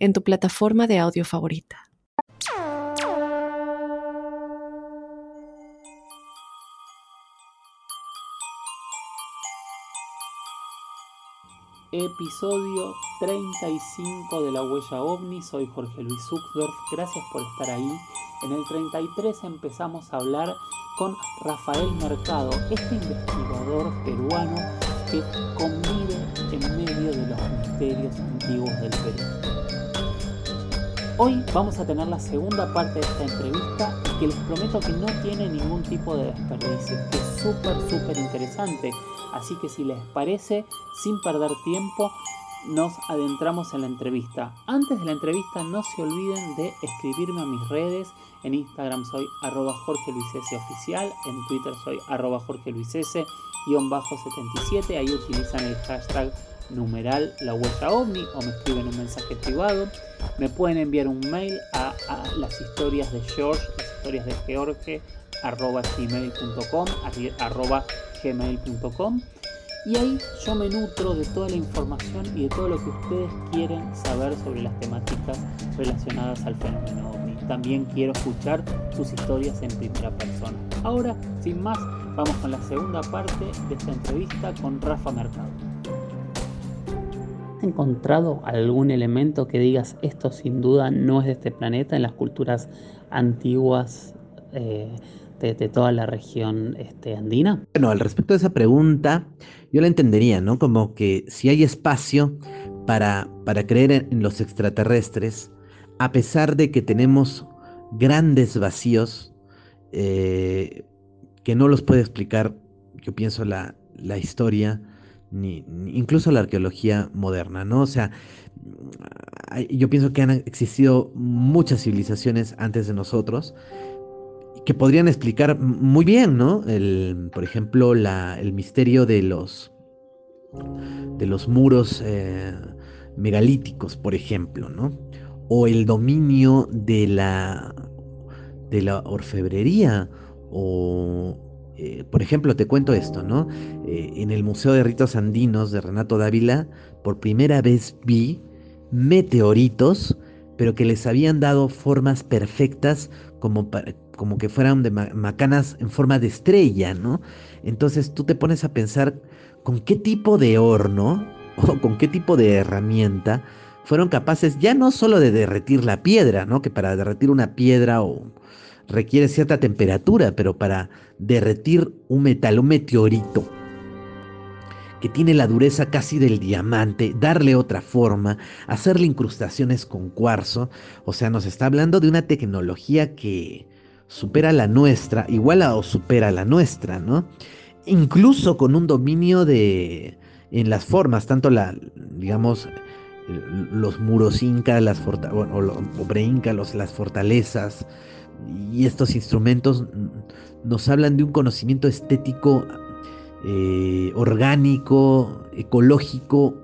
en tu plataforma de audio favorita. Episodio 35 de La Huella OVNI, soy Jorge Luis Zuckdorf, gracias por estar ahí. En el 33 empezamos a hablar con Rafael Mercado, este investigador peruano que convive en medio de los misterios antiguos del Perú. Hoy vamos a tener la segunda parte de esta entrevista que les prometo que no tiene ningún tipo de desperdicio, que es súper, súper interesante. Así que si les parece, sin perder tiempo, nos adentramos en la entrevista. Antes de la entrevista no se olviden de escribirme a mis redes. En Instagram soy arroba Jorge en Twitter soy arroba Jorge Luis 77, ahí utilizan el hashtag numeral la huella ovni o me escriben un mensaje privado. Me pueden enviar un mail a, las historias de George, las historias de George, arroba gmail.com, arroba gmail.com. Y ahí yo me nutro de toda la información y de todo lo que ustedes quieren saber sobre las temáticas relacionadas al fenómeno ovni. También quiero escuchar sus historias en primera persona. Ahora, sin más, vamos con la segunda parte de esta entrevista con Rafa Mercado encontrado algún elemento que digas esto sin duda no es de este planeta en las culturas antiguas eh, de, toda la región este, andina? Bueno, al respecto de esa pregunta, yo la entendería, ¿no? Como que si hay espacio para, para creer en los extraterrestres, a pesar de que tenemos grandes vacíos eh, que no los puede explicar, yo pienso, la, la historia ni, incluso la arqueología moderna, ¿no? O sea, yo pienso que han existido muchas civilizaciones antes de nosotros que podrían explicar muy bien, ¿no? El, por ejemplo, el misterio de los de los muros eh, megalíticos, por ejemplo, ¿no? O el dominio de la de la orfebrería o eh, por ejemplo, te cuento esto, ¿no? Eh, en el Museo de Ritos Andinos de Renato Dávila, por primera vez vi meteoritos, pero que les habían dado formas perfectas como, como que fueran de macanas en forma de estrella, ¿no? Entonces tú te pones a pensar con qué tipo de horno o con qué tipo de herramienta fueron capaces ya no solo de derretir la piedra, ¿no? Que para derretir una piedra o requiere cierta temperatura, pero para derretir un metal, un meteorito, que tiene la dureza casi del diamante, darle otra forma, hacerle incrustaciones con cuarzo, o sea, nos está hablando de una tecnología que supera la nuestra, igual o supera la nuestra, ¿no? Incluso con un dominio de en las formas, tanto la, digamos, los muros incas, las o, las fortalezas, y estos instrumentos nos hablan de un conocimiento estético eh, orgánico, ecológico,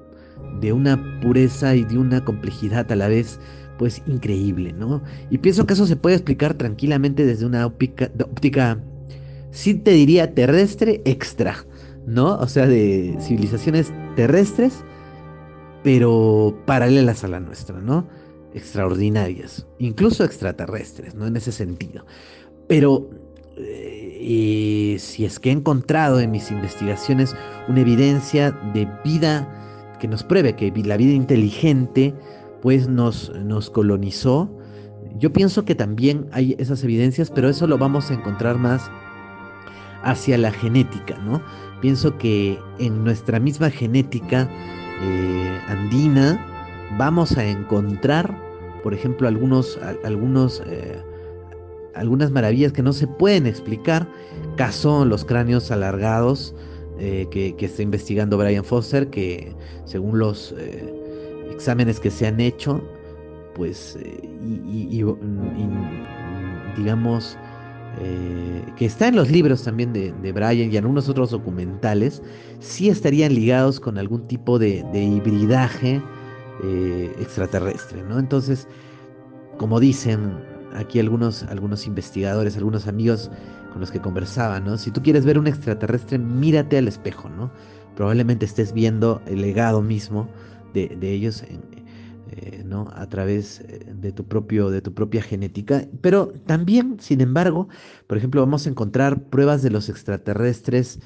de una pureza y de una complejidad a la vez pues increíble, ¿no? Y pienso que eso se puede explicar tranquilamente desde una óptica, óptica sí te diría terrestre extra, ¿no? O sea, de civilizaciones terrestres, pero paralelas a la nuestra, ¿no? Extraordinarias, incluso extraterrestres, ¿no? En ese sentido. Pero eh, si es que he encontrado en mis investigaciones una evidencia de vida que nos pruebe que la vida inteligente pues nos, nos colonizó, yo pienso que también hay esas evidencias, pero eso lo vamos a encontrar más hacia la genética, ¿no? Pienso que en nuestra misma genética eh, andina vamos a encontrar por ejemplo, algunos, algunos, eh, algunas maravillas que no se pueden explicar. Caso los cráneos alargados eh, que, está investigando Brian Foster, que según los eh, exámenes que se han hecho, pues, digamos, que está en los libros también de, de, Brian y en algunos otros documentales, sí estarían ligados con algún tipo de hibridaje extraterrestre, ¿no? Entonces, como dicen aquí algunos, algunos investigadores, algunos amigos con los que conversaba, ¿no? Si tú quieres ver un extraterrestre, mírate al espejo, ¿no? Probablemente estés viendo el legado mismo de, ellos eh, ¿no? a través eh, de tu, propio, de tu propia genética. Pero también, sin embargo, por ejemplo, vamos a encontrar pruebas de los extraterrestres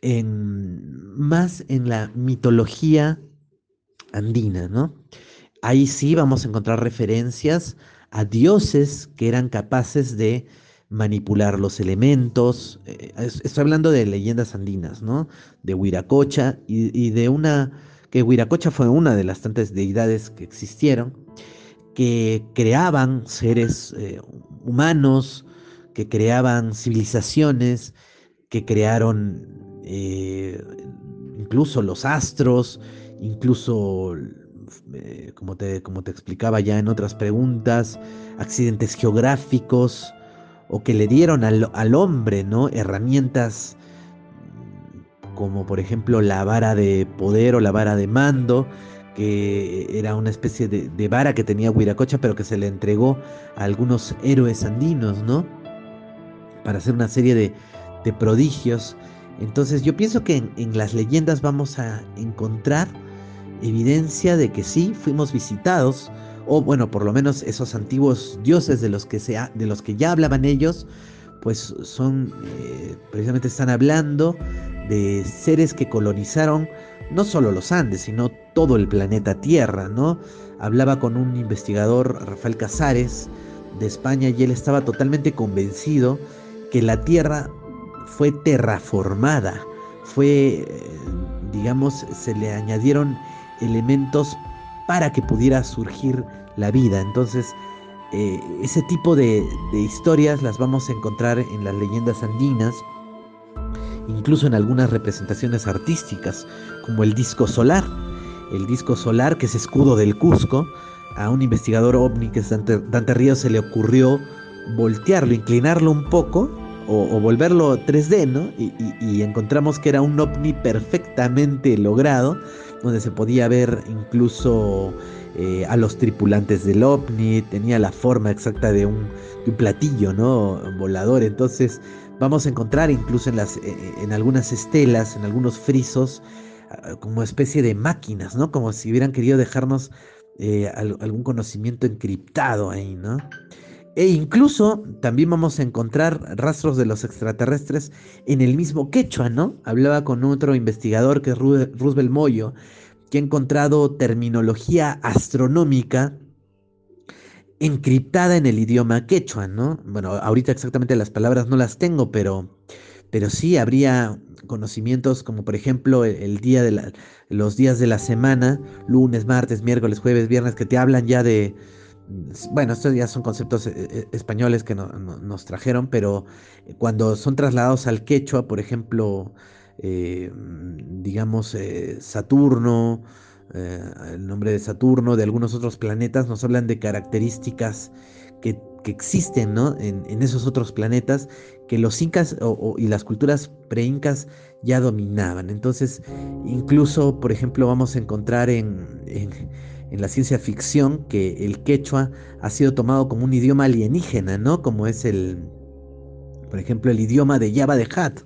en, más en la mitología andina, ¿no? Ahí sí vamos a encontrar referencias a dioses que eran capaces de manipular los elementos. Eh, estoy hablando de leyendas andinas, ¿no? De Huiracocha y, de una, que Huiracocha fue una de las tantas deidades que existieron, que creaban seres eh, humanos, que creaban civilizaciones, que crearon eh, incluso los astros, incluso eh, como, te, como te explicaba ya en otras preguntas, accidentes geográficos o que le dieron al, hombre ¿no? herramientas mm, como por ejemplo la vara de poder o la vara de mando, que era una especie de, vara que tenía Huiracocha, pero que se le entregó a algunos héroes andinos, ¿no? Para hacer una serie de, prodigios. Entonces yo pienso que en, las leyendas vamos a encontrar evidencia de que sí fuimos visitados, o bueno, por lo menos esos antiguos dioses de los que, se de los que ya hablaban ellos, pues son, eh, precisamente están hablando de seres que colonizaron no solo los Andes, sino todo el planeta Tierra, ¿no? Hablaba con un investigador, Rafael Casares, de España, y él estaba totalmente convencido que la Tierra fue terraformada, fue, eh, digamos, se le añadieron elementos para que pudiera surgir la vida. Entonces, eh, ese tipo de, historias las vamos a encontrar en las leyendas andinas, incluso en algunas representaciones artísticas, como el disco solar. El disco solar, que es escudo del Cusco, a un investigador ovni que es Dante, Ríos se le ocurrió voltearlo, inclinarlo un poco o, volverlo 3D, ¿no? y, encontramos que era un ovni perfectamente logrado donde se podía ver incluso eh, a los tripulantes del ovni, tenía la forma exacta de un, platillo, ¿no? Volador. Entonces vamos a encontrar incluso en, eh, en algunas estelas, en algunos frisos, ah, como especie de máquinas, ¿no? Como si hubieran querido dejarnos eh, algún conocimiento encriptado ahí, ¿no? E incluso también vamos a encontrar rastros de los extraterrestres en el mismo quechua, ¿no? Hablaba con otro investigador que es Roosevelt Moyo, que ha encontrado terminología astronómica encriptada en el idioma quechua, ¿no? Bueno, ahorita exactamente las palabras no las tengo, pero, pero sí habría conocimientos como por ejemplo el, día de los días de la semana, lunes, martes, miércoles, jueves, viernes, que te hablan ya de bueno, estos ya son conceptos eh, eh, españoles que nos trajeron, pero cuando son trasladados al quechua, por ejemplo, eh, digamos Saturno, el nombre de Saturno, de algunos otros planetas, nos hablan de características que, existen en, esos otros planetas que los incas y las culturas pre-incas ya dominaban. Entonces, incluso, por ejemplo, vamos a encontrar en en la ciencia ficción que el quechua ha sido tomado como un idioma alienígena, ¿no? Como es el, por ejemplo, el idioma de Java de Hat.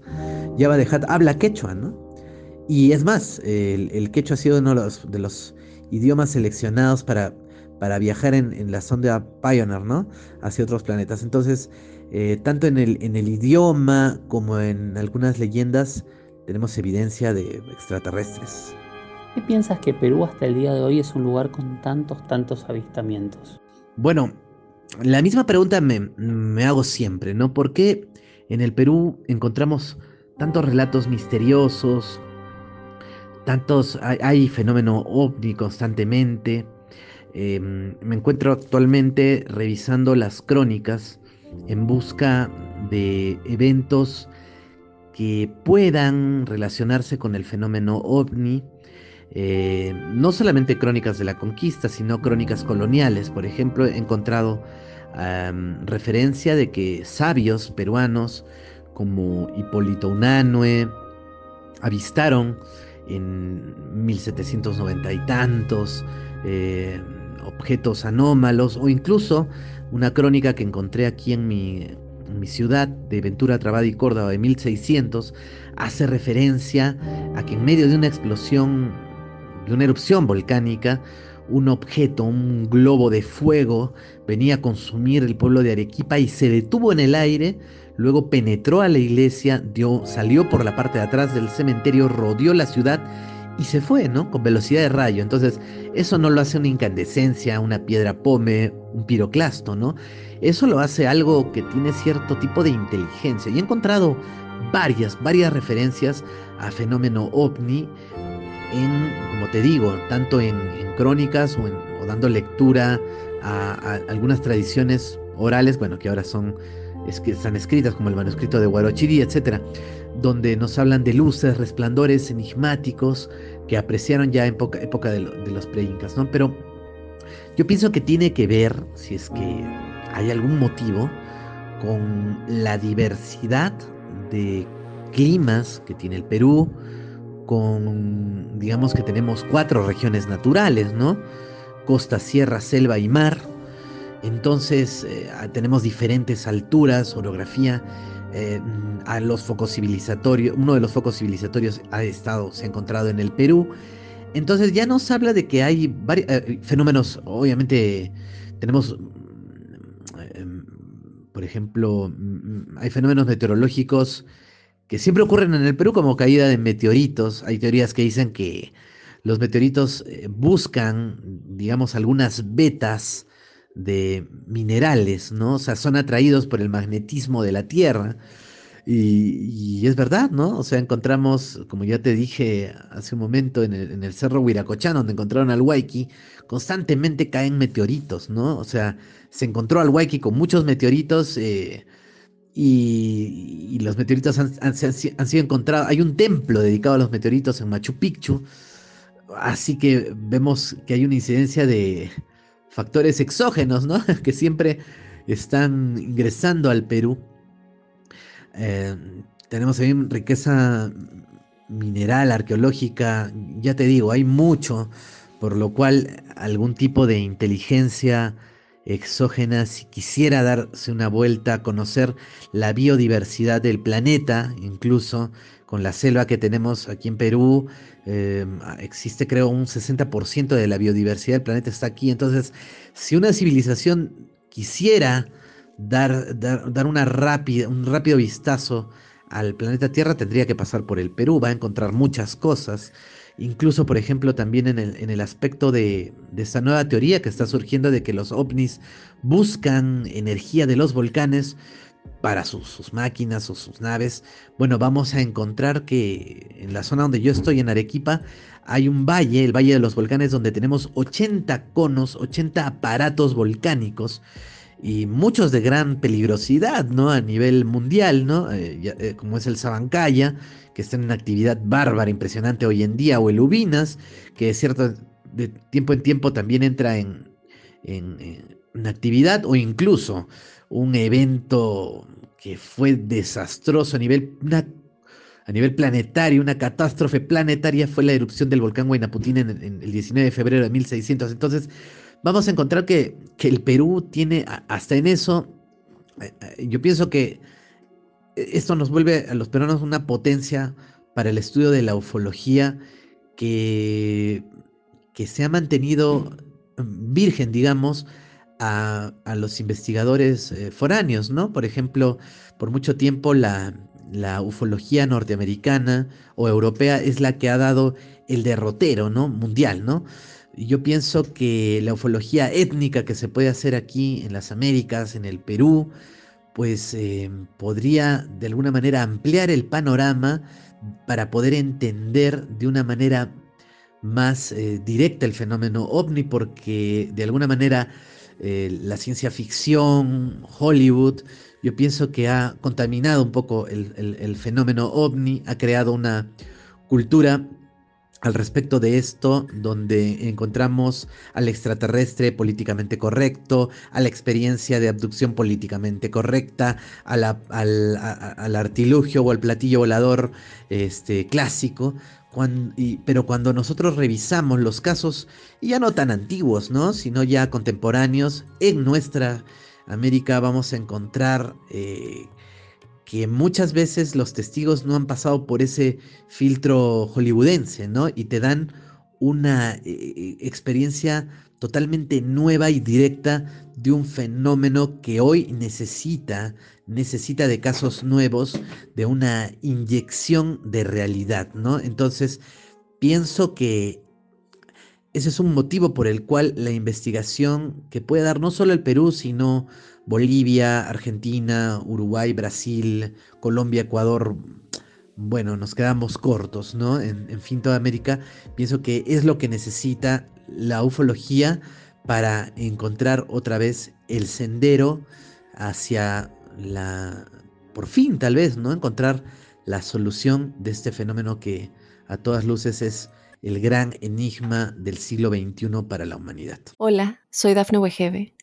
Java de Hat habla quechua, ¿no? Y es más, el, quechua ha sido uno de los, idiomas seleccionados para, para viajar en, la sonda Pioneer, ¿no? Hacia otros planetas. Entonces, eh, tanto en el, en el idioma como en algunas leyendas tenemos evidencia de extraterrestres. ¿Qué piensas que Perú hasta el día de hoy es un lugar con tantos, tantos avistamientos? Bueno, la misma pregunta me, hago siempre, ¿no? ¿Por qué en el Perú encontramos tantos relatos misteriosos, tantos, hay, fenómeno ovni constantemente? Em, me encuentro actualmente revisando las crónicas en busca de eventos que puedan relacionarse con el fenómeno ovni eh, no solamente crónicas de la conquista, sino crónicas coloniales. Por ejemplo, he encontrado referencia de que sabios peruanos como Hipólito Unanue avistaron en 1790 y tantos eh, objetos anómalos o incluso una crónica que encontré aquí en mi, mi ciudad de Ventura Trabada y Córdoba de 1600 hace referencia a que en medio de una explosión, de una erupción volcánica, un objeto, un globo de fuego, venía a consumir el pueblo de Arequipa y se detuvo en el aire, luego penetró a la iglesia, salió por la parte de atrás del cementerio, rodeó la ciudad y se fue, ¿no? Con velocidad de rayo. Entonces, eso no lo hace una incandescencia, una piedra pome, un piroclasto, ¿no? Eso lo hace algo que tiene cierto tipo de inteligencia. Y he encontrado varias, varias referencias a fenómeno ovni en, como te digo, tanto en, crónicas o, dando lectura a, algunas tradiciones orales, bueno, que ahora son, es que están escritas como el manuscrito de Guarochiri, etcétera donde nos hablan de luces, resplandores enigmáticos que apreciaron ya en época, época de, los pre-incas, ¿no? Pero yo pienso que tiene que ver, si es que hay algún motivo, con la diversidad de climas que tiene el Perú, con, digamos que tenemos cuatro regiones naturales, ¿no? Costa, sierra, selva y mar. Entonces eh, tenemos diferentes alturas, orografía eh, a los focos civilizatorios, uno de los focos civilizatorios ha estado, se ha encontrado en el Perú. Entonces ya nos habla de que hay varios eh, fenómenos, obviamente tenemos, em, por ejemplo, mm, hay fenómenos meteorológicos que siempre ocurren en el Perú como caída de meteoritos. Hay teorías que dicen que los meteoritos eh, buscan, digamos, algunas vetas de minerales, ¿no? O sea, son atraídos por el magnetismo de la Tierra. Y, es verdad, ¿no? O sea, encontramos, como ya te dije hace un momento, en el, cerro Huiracochán, donde encontraron al Waiki, constantemente caen meteoritos, ¿no? O sea, se encontró al Waiki con muchos meteoritos eh, y, los meteoritos han, han, sido encontrados. Hay un templo dedicado a los meteoritos en Machu Picchu, así que vemos que hay una incidencia de, factores exógenos, ¿no? que siempre están ingresando al Perú. Eh, tenemos también riqueza mineral, arqueológica, ya te digo, hay mucho, por lo cual algún tipo de inteligencia exógena, si quisiera darse una vuelta a conocer la biodiversidad del planeta, incluso con la selva que tenemos aquí en Perú, Em, existe creo un 60% de la biodiversidad del planeta está aquí. Entonces, si una civilización quisiera dar, dar, una rápida, un rápido vistazo al planeta Tierra, tendría que pasar por el Perú, va a encontrar muchas cosas. Incluso, por ejemplo, también en el, en el aspecto de, de esta nueva teoría que está surgiendo de que los ovnis buscan energía de los volcanes para sus, máquinas o sus naves, bueno, vamos a encontrar que en la zona donde yo estoy, en Arequipa, hay un valle, el Valle de los Volcanes, donde tenemos 80 conos, 80 aparatos volcánicos y muchos de gran peligrosidad, ¿no? A nivel mundial, ¿no? Eh, eh, como es el Sabancaya, que está en una actividad bárbara, impresionante hoy en día, o el Ubinas, que de cierto de tiempo en tiempo también entra en, en, en actividad, o incluso un evento que fue desastroso a nivel, a nivel planetario, una catástrofe planetaria fue la erupción del volcán Huaynaputín en, el 19 de febrero de 1600. Entonces, vamos a encontrar que, el Perú tiene, hasta en eso, eh, eh, yo pienso que esto nos vuelve a los peruanos una potencia para el estudio de la ufología que, que se ha mantenido virgen, digamos, a, los investigadores eh, foráneos, ¿no? Por ejemplo, por mucho tiempo la, ufología norteamericana o europea es la que ha dado el derrotero, ¿no? Mundial, ¿no? Yo pienso que la ufología étnica que se puede hacer aquí en las Américas, en el Perú, pues eh, podría de alguna manera ampliar el panorama para poder entender de una manera más eh, directa el fenómeno ovni, porque de alguna manera eh, la ciencia ficción, Hollywood, yo pienso que ha contaminado un poco el, fenómeno ovni, ha creado una cultura al respecto de esto, donde encontramos al extraterrestre políticamente correcto, a la experiencia de abducción políticamente correcta, al, artilugio o al platillo volador este, clásico. pero cuando nosotros revisamos los casos, ya no tan antiguos, ¿no? sino ya contemporáneos, en nuestra América vamos a encontrar eh, que muchas veces los testigos no han pasado por ese filtro hollywoodense, ¿no? Y te dan una eh, experiencia totalmente nueva y directa de un fenómeno que hoy necesita, necesita de casos nuevos, de una inyección de realidad, ¿no? Entonces, pienso que ese es un motivo por el cual la investigación que puede dar no solo el Perú, sino Bolivia, Argentina, Uruguay, Brasil, Colombia, Ecuador, bueno, nos quedamos cortos, ¿no? En, fin, toda América, pienso que es lo que necesita la ufología para encontrar otra vez el sendero hacia la, por fin tal vez, ¿no? Encontrar la solución de este fenómeno que a todas luces es el gran enigma del siglo XXI para la humanidad. Hola, soy Dafne Wegebe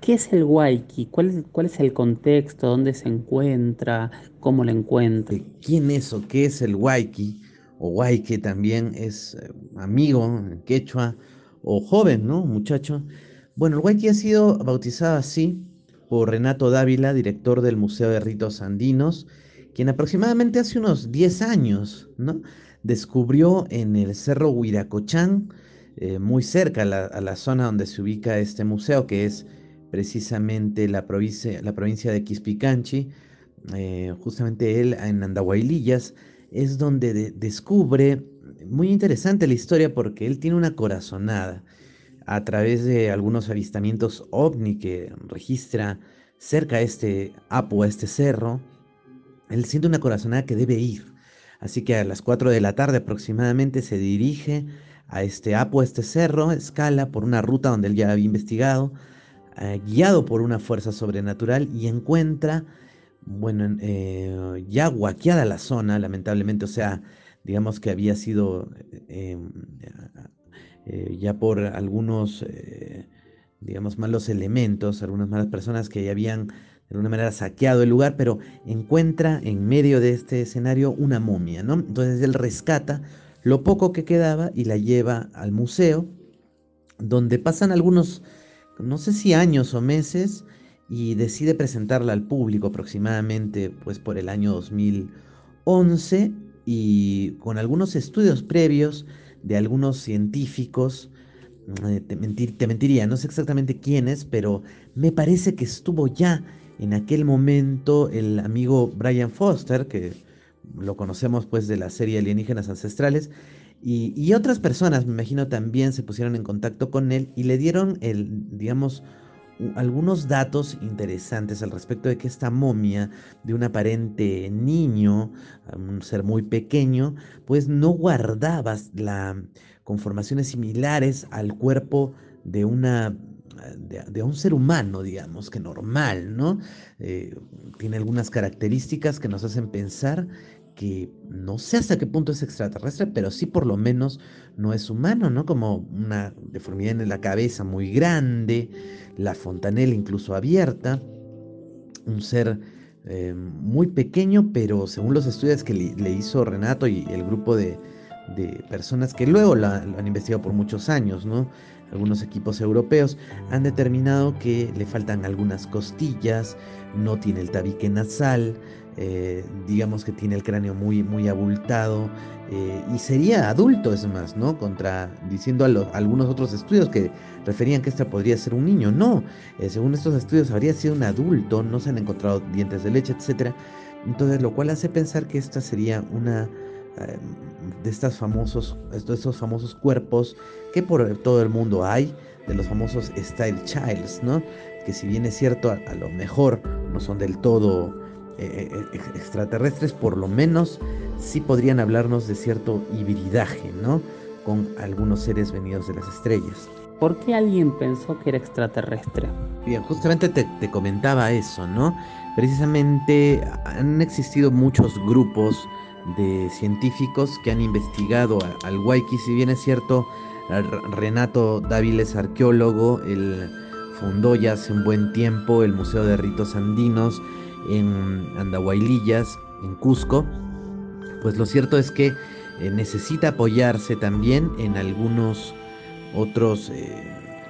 ¿Qué es el Waiki? ¿Cuál, ¿Cuál, es el contexto? ¿Dónde se encuentra? ¿Cómo lo encuentra? ¿Quién es o qué es el Waiki? O Waike también es eh, amigo quechua o joven, ¿no? Muchacho. Bueno, el Waiki ha sido bautizado así por Renato Dávila, director del Museo de Ritos Andinos, quien aproximadamente hace unos 10 años, ¿no? Descubrió en el Cerro Huiracochán, eh, muy cerca a la zona donde se ubica este museo, que es precisamente la provincia, de Quispicanchi, eh, justamente él en Andahuaylillas, es donde descubre, muy interesante la historia porque él tiene una corazonada a través de algunos avistamientos ovni que registra cerca a este Apo, a este cerro, él siente una corazonada que debe ir. Así que a las 4 de la tarde aproximadamente se dirige a este Apo, a este cerro, escala por una ruta donde él ya había investigado, eh, guiado por una fuerza sobrenatural y encuentra, bueno, eh, ya guaqueada la zona, lamentablemente, o sea, digamos que había sido eh, ya por algunos, digamos, malos elementos, algunas malas personas que ya habían de alguna manera saqueado el lugar, pero encuentra en medio de este escenario una momia, ¿no? Entonces él rescata lo poco que quedaba y la lleva al museo, donde pasan algunos no sé si años o meses, y decide presentarla al público aproximadamente pues por el año 2011 y con algunos estudios previos de algunos científicos, eh, te, mentiría, no sé exactamente quiénes, pero me parece que estuvo ya en aquel momento el amigo Brian Foster, que lo conocemos pues de la serie Alienígenas Ancestrales, y, otras personas, me imagino, también se pusieron en contacto con él y le dieron, digamos, algunos datos interesantes al respecto de que esta momia de un aparente niño, un ser muy pequeño, pues no guardaba la conformaciones similares al cuerpo de una de, un ser humano, digamos, que normal, ¿no? Eh, tiene algunas características que nos hacen pensar que no sé hasta qué punto es extraterrestre, pero sí por lo menos no es humano, ¿no? Como una deformidad en la cabeza muy grande, la fontanela incluso abierta, un ser eh, muy pequeño, pero según los estudios que le, hizo Renato y el grupo de, personas que luego lo han investigado por muchos años, ¿no? Algunos equipos europeos han determinado que le faltan algunas costillas, no tiene el tabique nasal, eh, digamos que tiene el cráneo muy, muy abultado eh, y sería adulto es más, ¿no? Contradiciendo a, algunos otros estudios que referían que este podría ser un niño. No, eh, según estos estudios habría sido un adulto, no se han encontrado dientes de leche, etc. Entonces, lo cual hace pensar que esta sería una de estos famosos, estos famosos cuerpos que por todo el mundo hay, de los famosos Style Childs, ¿no? Que si bien es cierto, a, lo mejor no son del todo eh, eh, extraterrestres, por lo menos sí podrían hablarnos de cierto hibridaje, ¿no? Con algunos seres venidos de las estrellas. ¿Por qué alguien pensó que era extraterrestre? Bien, justamente te, te comentaba eso, ¿no? Precisamente han existido muchos grupos de científicos que han investigado al Waiki, si bien es cierto, Renato Dávila es arqueólogo, él fundó ya hace un buen tiempo el Museo de Ritos Andinos en Andahuaylillas, en Cusco, pues lo cierto es que eh, necesita apoyarse también en algunos otros eh,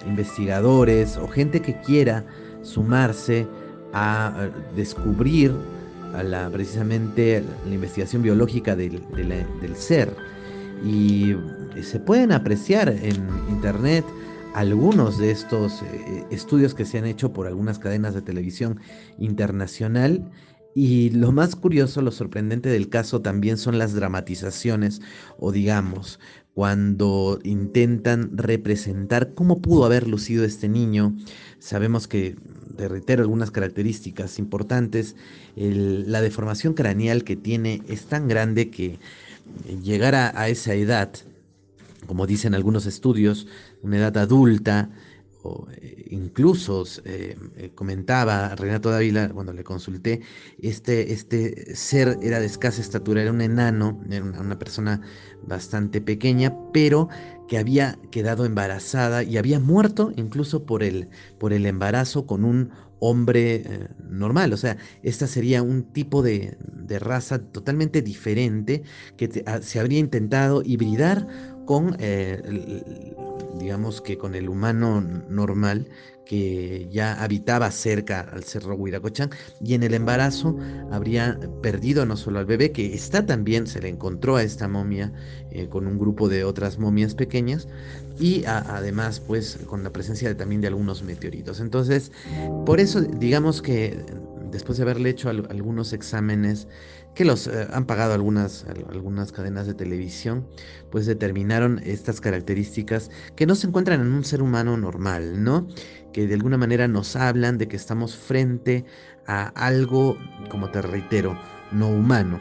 investigadores o gente que quiera sumarse a descubrir a la, precisamente la investigación biológica del, del ser. Y se pueden apreciar en internet algunos de estos eh, estudios que se han hecho por algunas cadenas de televisión internacional. Y lo más curioso, lo sorprendente del caso también son las dramatizaciones o digamos, cuando intentan representar cómo pudo haber lucido este niño. Sabemos que, te reitero, algunas características importantes. la deformación craneal que tiene es tan grande que llegar a, esa edad, como dicen algunos estudios, una edad adulta, o eh, incluso eh, eh, comentaba Renato Dávila cuando le consulté, este, este ser era de escasa estatura, era un enano, era una, persona bastante pequeña, pero que había quedado embarazada y había muerto incluso por el, por el embarazo con un hombre normal. O sea, esta sería un tipo de, raza totalmente diferente que ah, se habría intentado hibridar con, eh, digamos que con el humano normal que ya habitaba cerca al cerro Huiracochán y en el embarazo habría perdido no solo al bebé, que está también, se le encontró a esta momia eh, con un grupo de otras momias pequeñas y además pues con la presencia también de algunos meteoritos. Entonces, por eso digamos que después de haberle hecho algunos exámenes que los eh, han pagado algunas, algunas cadenas de televisión, pues determinaron estas características que no se encuentran en un ser humano normal, ¿no? Que de alguna manera nos hablan de que estamos frente a algo, como te reitero, no humano.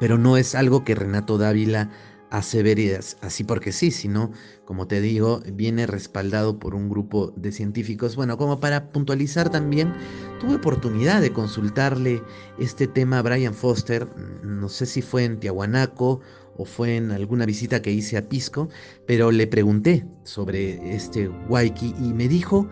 Pero no es algo que Renato Dávila aseveridas así porque sí, sino, como te digo, viene respaldado por un grupo de científicos. Bueno, como para puntualizar también, tuve oportunidad de consultarle este tema a Brian Foster, no sé si fue en Tiahuanaco o fue en alguna visita que hice a Pisco, pero le pregunté sobre este Waiki y me dijo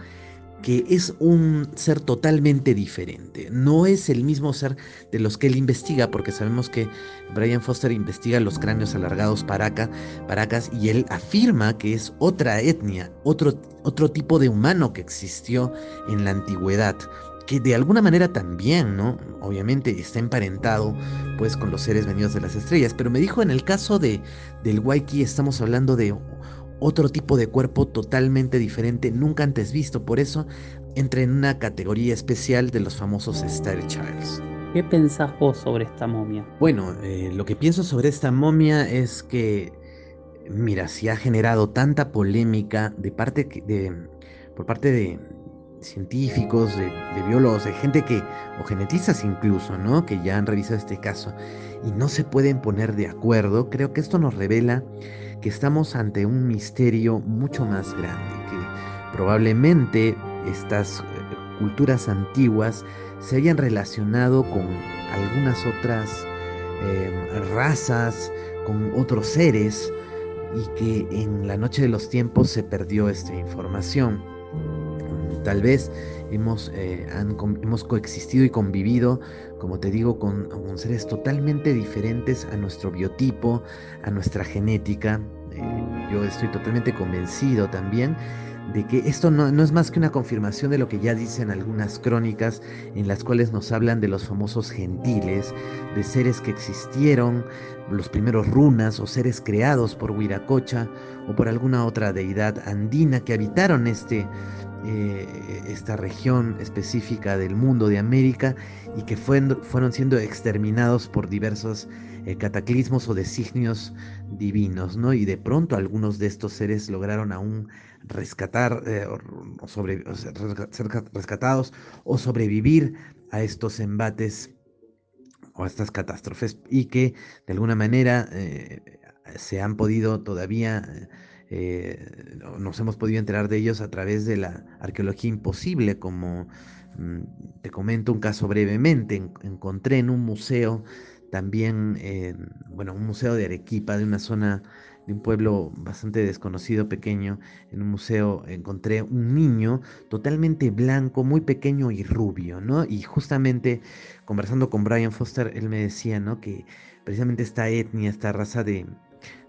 que es un ser totalmente diferente. No es el mismo ser de los que él investiga, porque sabemos que Brian Foster investiga los cráneos alargados paraca, paracas y él afirma que es otra etnia, otro, otro tipo de humano que existió en la antigüedad que de alguna manera también, ¿no? Obviamente está emparentado pues con los seres venidos de las estrellas, pero me dijo en el caso de del Waiki estamos hablando de otro tipo de cuerpo totalmente diferente, nunca antes visto. Por eso entra en una categoría especial de los famosos Star Childs. ¿Qué pensás vos sobre esta momia? Bueno, eh, lo que pienso sobre esta momia es que, mira, si ha generado tanta polémica de parte de, por parte de científicos, de, de, biólogos, de gente que, o genetistas incluso, ¿no? Que ya han revisado este caso y no se pueden poner de acuerdo, creo que esto nos revela que estamos ante un misterio mucho más grande, que probablemente estas eh, culturas antiguas se hayan relacionado con algunas otras em, razas, con otros seres, y que en la noche de los tiempos se perdió esta información. Tal vez hemos, eh, hemos coexistido y convivido, como te digo, con, seres totalmente diferentes a nuestro biotipo, a nuestra genética. Eh, yo estoy totalmente convencido también de que esto no, no, es más que una confirmación de lo que ya dicen algunas crónicas en las cuales nos hablan de los famosos gentiles, de seres que existieron, los primeros runas o seres creados por Huiracocha o por alguna otra deidad andina que habitaron este, eh, esta región específica del mundo de América y que fueron, siendo exterminados por diversos eh, cataclismos o designios divinos, ¿no? Y de pronto algunos de estos seres lograron aún rescatar eh, ser rescatados o sobrevivir a estos embates o a estas catástrofes y que de alguna manera se han podido todavía eh, nos hemos podido enterar de ellos a través de la arqueología imposible, como mm, te comento un caso brevemente, encontré en un museo también, bueno, un museo de Arequipa, de una zona, de un pueblo bastante desconocido, pequeño, en un museo encontré un niño totalmente blanco, muy pequeño y rubio, ¿no? Y justamente conversando con Brian Foster, él me decía, ¿no? Que precisamente esta etnia, esta raza de,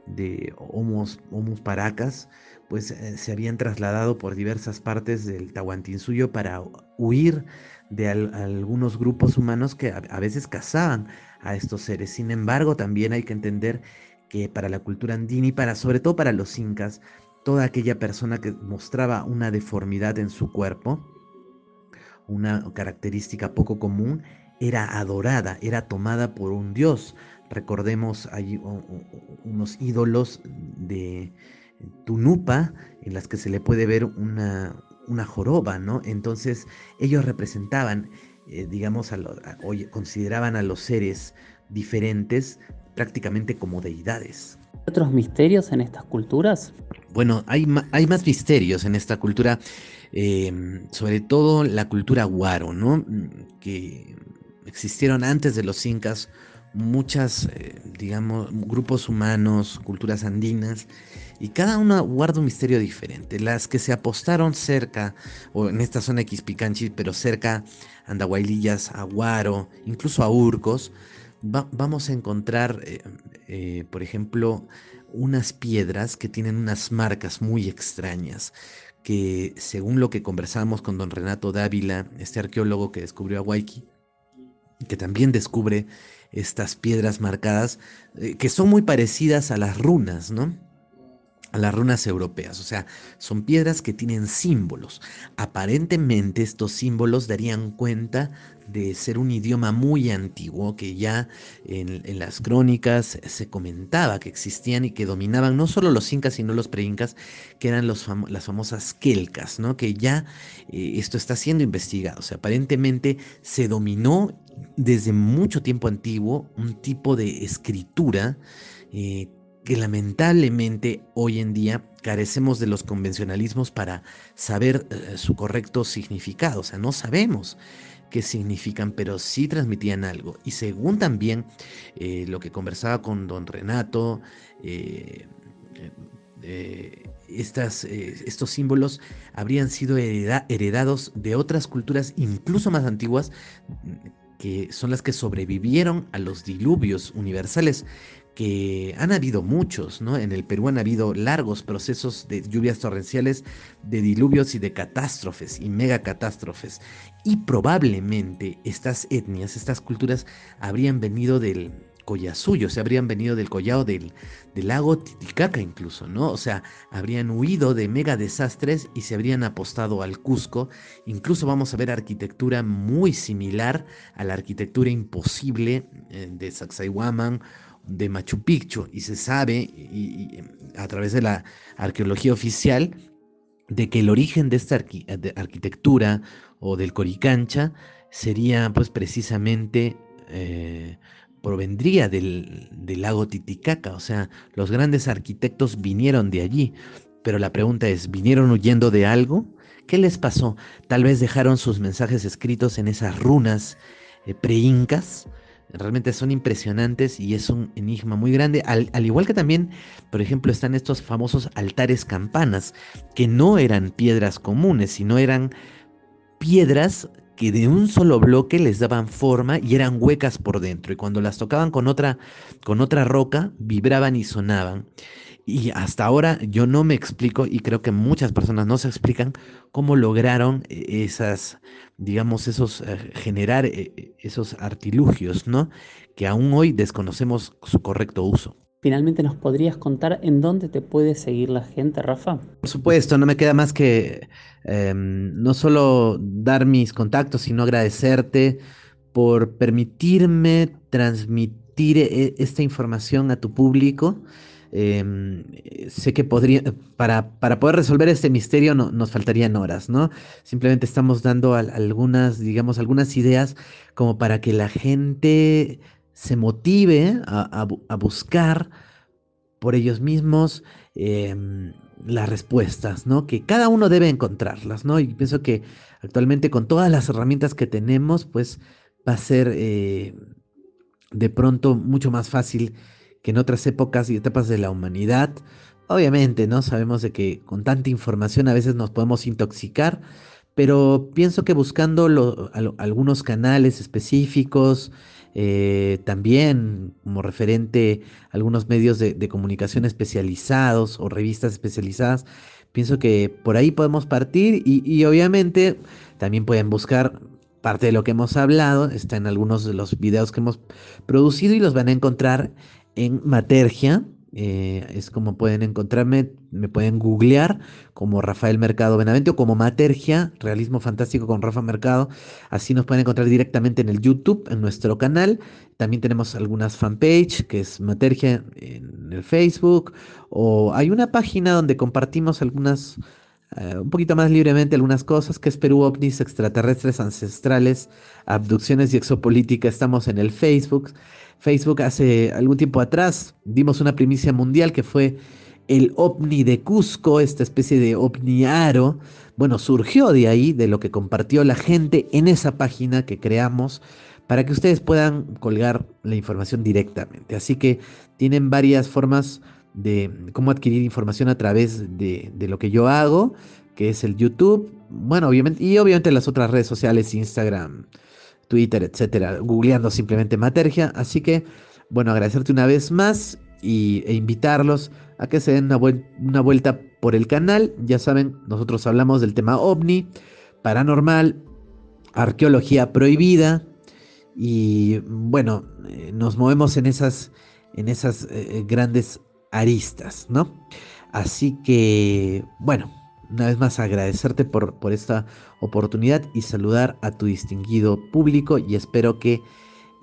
de Homos, Paracas, pues eh, se habían trasladado por diversas partes del Tahuantinsuyo para huir de algunos grupos humanos que a, veces cazaban a estos seres. Sin embargo, también hay que entender que para la cultura andina y para, sobre todo para los incas, toda aquella persona que mostraba una deformidad en su cuerpo, una característica poco común, era adorada, era tomada por un dios. Recordemos hay unos ídolos de Tunupa en las que se le puede ver una, una joroba, ¿no? Entonces ellos representaban, eh, digamos, a consideraban a los seres diferentes prácticamente como deidades. ¿Otros misterios en estas culturas? Bueno, hay, hay más misterios en esta cultura, em, sobre todo la cultura guaro, ¿no? Que existieron antes de los incas muchas, eh, digamos, grupos humanos, culturas andinas, y cada una guarda un misterio diferente. Las que se apostaron cerca, o en esta zona de Quispicanchi, pero cerca a Andahuaylillas, a Guaro, incluso a Urcos, vamos a encontrar, eh, eh, por ejemplo, unas piedras que tienen unas marcas muy extrañas que según lo que conversamos con don Renato Dávila, este arqueólogo que descubrió a Huayqui, que también descubre estas piedras marcadas eh, que son muy parecidas a las runas, ¿no? Las runas europeas, o sea, son piedras que tienen símbolos. Aparentemente estos símbolos darían cuenta de ser un idioma muy antiguo que ya en, las crónicas se comentaba que existían y que dominaban no solo los incas sino los preincas que eran los las famosas quelcas, ¿no? que ya eh, esto está siendo investigado. O sea, aparentemente se dominó desde mucho tiempo antiguo un tipo de escritura eh, que lamentablemente hoy en día carecemos de los convencionalismos para saber eh, su correcto significado, o sea, no sabemos qué significan, pero sí transmitían algo. Y según también eh, lo que conversaba con don Renato, estas, estos símbolos habrían sido heredados de otras culturas incluso más antiguas que son las que sobrevivieron a los diluvios universales, que han habido muchos, ¿no? En el Perú han habido largos procesos de lluvias torrenciales, de diluvios y de catástrofes y megacatástrofes. Y probablemente estas etnias, estas culturas habrían venido del, suyo, se habrían venido del collado del, del, lago Titicaca incluso, ¿no? O sea, habrían huido de mega desastres y se habrían apostado al Cusco. Incluso vamos a ver arquitectura muy similar a la arquitectura imposible eh, de Sacsayhuaman, de Machu Picchu, y se sabe y, a través de la arqueología oficial de que el origen de esta arquitectura o del Coricancha sería pues precisamente eh, provendría del, lago Titicaca, o sea, los grandes arquitectos vinieron de allí. Pero la pregunta es, ¿vinieron huyendo de algo? ¿Qué les pasó? Tal vez dejaron sus mensajes escritos en esas runas eh, pre-incas. Realmente son impresionantes y es un enigma muy grande. Al, al, igual que también, por ejemplo, están estos famosos altares campanas, que no eran piedras comunes, sino eran piedras que de un solo bloque les daban forma y eran huecas por dentro. Y cuando las tocaban con otra, con otra roca, vibraban y sonaban. Y hasta ahora yo no me explico, y creo que muchas personas no se explican cómo lograron eh, esas, digamos, esos, eh, generar eh, esos artilugios, ¿no? Que aún hoy desconocemos su correcto uso. Finalmente, ¿nos podrías contar en dónde te puede seguir la gente, Rafa? Por supuesto, no me queda más que em, no solo dar mis contactos, sino agradecerte por permitirme transmitir e, esta información a tu público. Em, sé que podría, para, para, poder resolver este misterio no, nos faltarían horas, ¿no? Simplemente estamos dando algunas, digamos, algunas ideas como para que la gente se motive a, buscar por ellos mismos em, las respuestas, ¿no? Que cada uno debe encontrarlas, ¿no? Y pienso que actualmente con todas las herramientas que tenemos, pues va a ser eh, de pronto mucho más fácil que en otras épocas y etapas de la humanidad. Obviamente, ¿no? Sabemos de que con tanta información a veces nos podemos intoxicar, pero pienso que buscando algunos canales específicos, eh, también como referente a algunos medios de, comunicación especializados o revistas especializadas, pienso que por ahí podemos partir y, y obviamente también pueden buscar parte de lo que hemos hablado, está en algunos de los videos que hemos producido y los van a encontrar en Matergia. Eh, es como pueden encontrarme, me pueden googlear como Rafael Mercado Benavente o como Matergia, Realismo Fantástico con Rafa Mercado. Así nos pueden encontrar directamente en el YouTube, en nuestro canal. También tenemos algunas fanpage, que es Matergia en el Facebook. O hay una página donde compartimos algunas, eh, un poquito más libremente algunas cosas, que es Perú OVNIs Extraterrestres Ancestrales, Abducciones y Exopolítica. Estamos en el Facebook. Facebook hace algún tiempo atrás dimos una primicia mundial que fue el ovni de Cusco, esta especie de ovni aro. Bueno, surgió de ahí, de lo que compartió la gente en esa página que creamos para que ustedes puedan colgar la información directamente. Así que tienen varias formas de cómo adquirir información a través de, de lo que yo hago, que es el YouTube, bueno, obviamente, y obviamente las otras redes sociales, Instagram, Twitter, etcétera, googleando simplemente Matergia. Así que, bueno, agradecerte una vez más y, e invitarlos a que se den una, vuelta por el canal. Ya saben, nosotros hablamos del tema ovni, paranormal, arqueología prohibida y bueno, eh, nos movemos en esas, en esas eh, grandes aristas, ¿no? Así que, bueno, una vez más agradecerte por, por esta oportunidad y saludar a tu distinguido público y espero que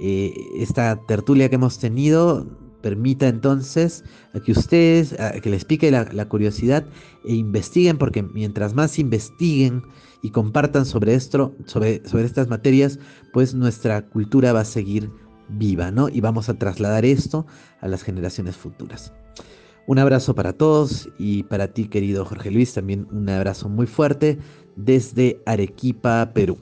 eh, esta tertulia que hemos tenido permita entonces a que ustedes, que les pique la, curiosidad e investiguen, porque mientras más investiguen y compartan sobre esto, sobre, sobre estas materias, pues nuestra cultura va a seguir viva, ¿no? Y vamos a trasladar esto a las generaciones futuras. Un abrazo para todos y para ti, querido Jorge Luis, también un abrazo muy fuerte desde Arequipa, Perú.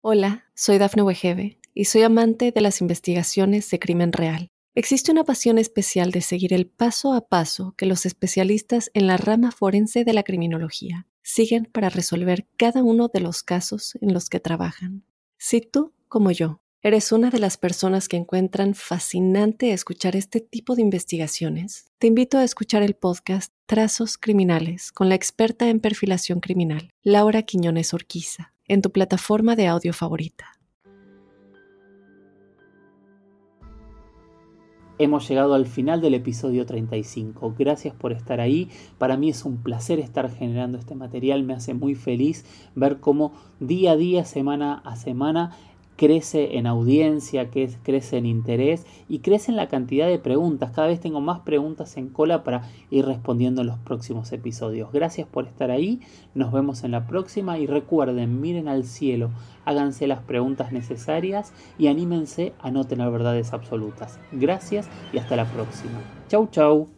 Hola, soy Dafne Wegebe y soy amante de las investigaciones de crimen real. Existe una pasión especial de seguir el paso a paso que los especialistas en la rama forense de la criminología siguen para resolver cada uno de los casos en los que trabajan. Si tú, como yo, ¿Eres una de las personas que encuentran fascinante escuchar este tipo de investigaciones? Te invito a escuchar el podcast Trazos Criminales con la experta en perfilación criminal, Laura Quiñones Orquiza, en tu plataforma de audio favorita. Hemos llegado al final del episodio 35. Gracias por estar ahí. Para mí es un placer estar generando este material. Me hace muy feliz ver cómo día a día, semana a semana, crece en audiencia, que crece en interés y crece en la cantidad de preguntas. Cada vez tengo más preguntas en cola para ir respondiendo en los próximos episodios. Gracias por estar ahí, nos vemos en la próxima y recuerden, miren al cielo, háganse las preguntas necesarias y anímense a no tener verdades absolutas. Gracias y hasta la próxima. Chau chau.